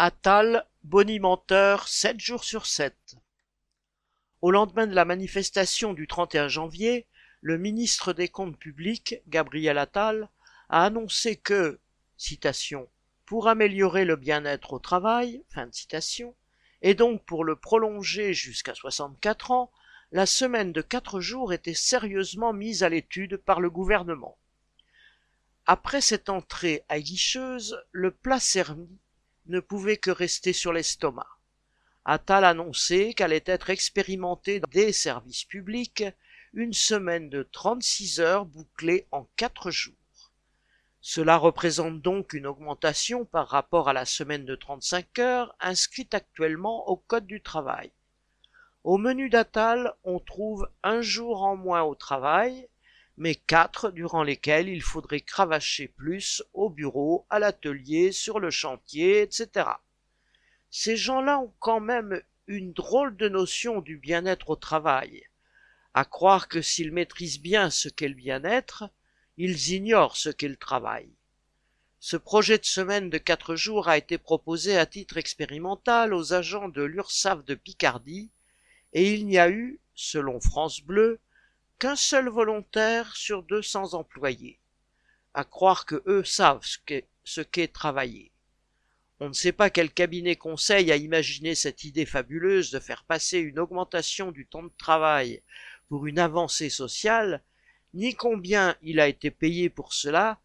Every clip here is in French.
Attal, bonimenteur 7 jours sur 7. Au lendemain de la manifestation du 31 janvier, le ministre des Comptes publics, Gabriel Attal, a annoncé que, citation, pour améliorer le bien-être au travail, fin de citation, et donc pour le prolonger jusqu'à 64 ans, la semaine de quatre jours était sérieusement mise à l'étude par le gouvernement. Après cette entrée aguicheuse, le plat ne pouvait que rester sur l'estomac. Attal annonçait qu'allait être expérimentée dans des services publics une semaine de 36 heures bouclée en quatre jours. Cela représente donc une augmentation par rapport à la semaine de 35 heures inscrite actuellement au Code du travail. Au menu d'Attal, on trouve un jour en moins au travail, mais quatre durant lesquels il faudrait cravacher plus au bureau, à l'atelier, sur le chantier, etc. Ces gens-là ont quand même une drôle de notion du bien-être au travail, à croire que s'ils maîtrisent bien ce qu'est le bien-être, ils ignorent ce qu'est le travail. Ce projet de semaine de quatre jours a été proposé à titre expérimental aux agents de l'URSSAF de Picardie et il n'y a eu, selon France Bleu, qu'un seul volontaire sur deux cents employés. À croire que eux savent ce qu'est travailler. On ne sait pas quel cabinet conseil a imaginé cette idée fabuleuse de faire passer une augmentation du temps de travail pour une avancée sociale, ni combien il a été payé pour cela,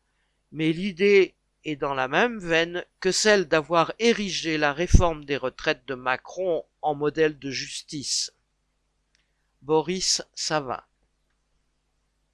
mais l'idée est dans la même veine que celle d'avoir érigé la réforme des retraites de Macron en modèle de justice. Boris Savin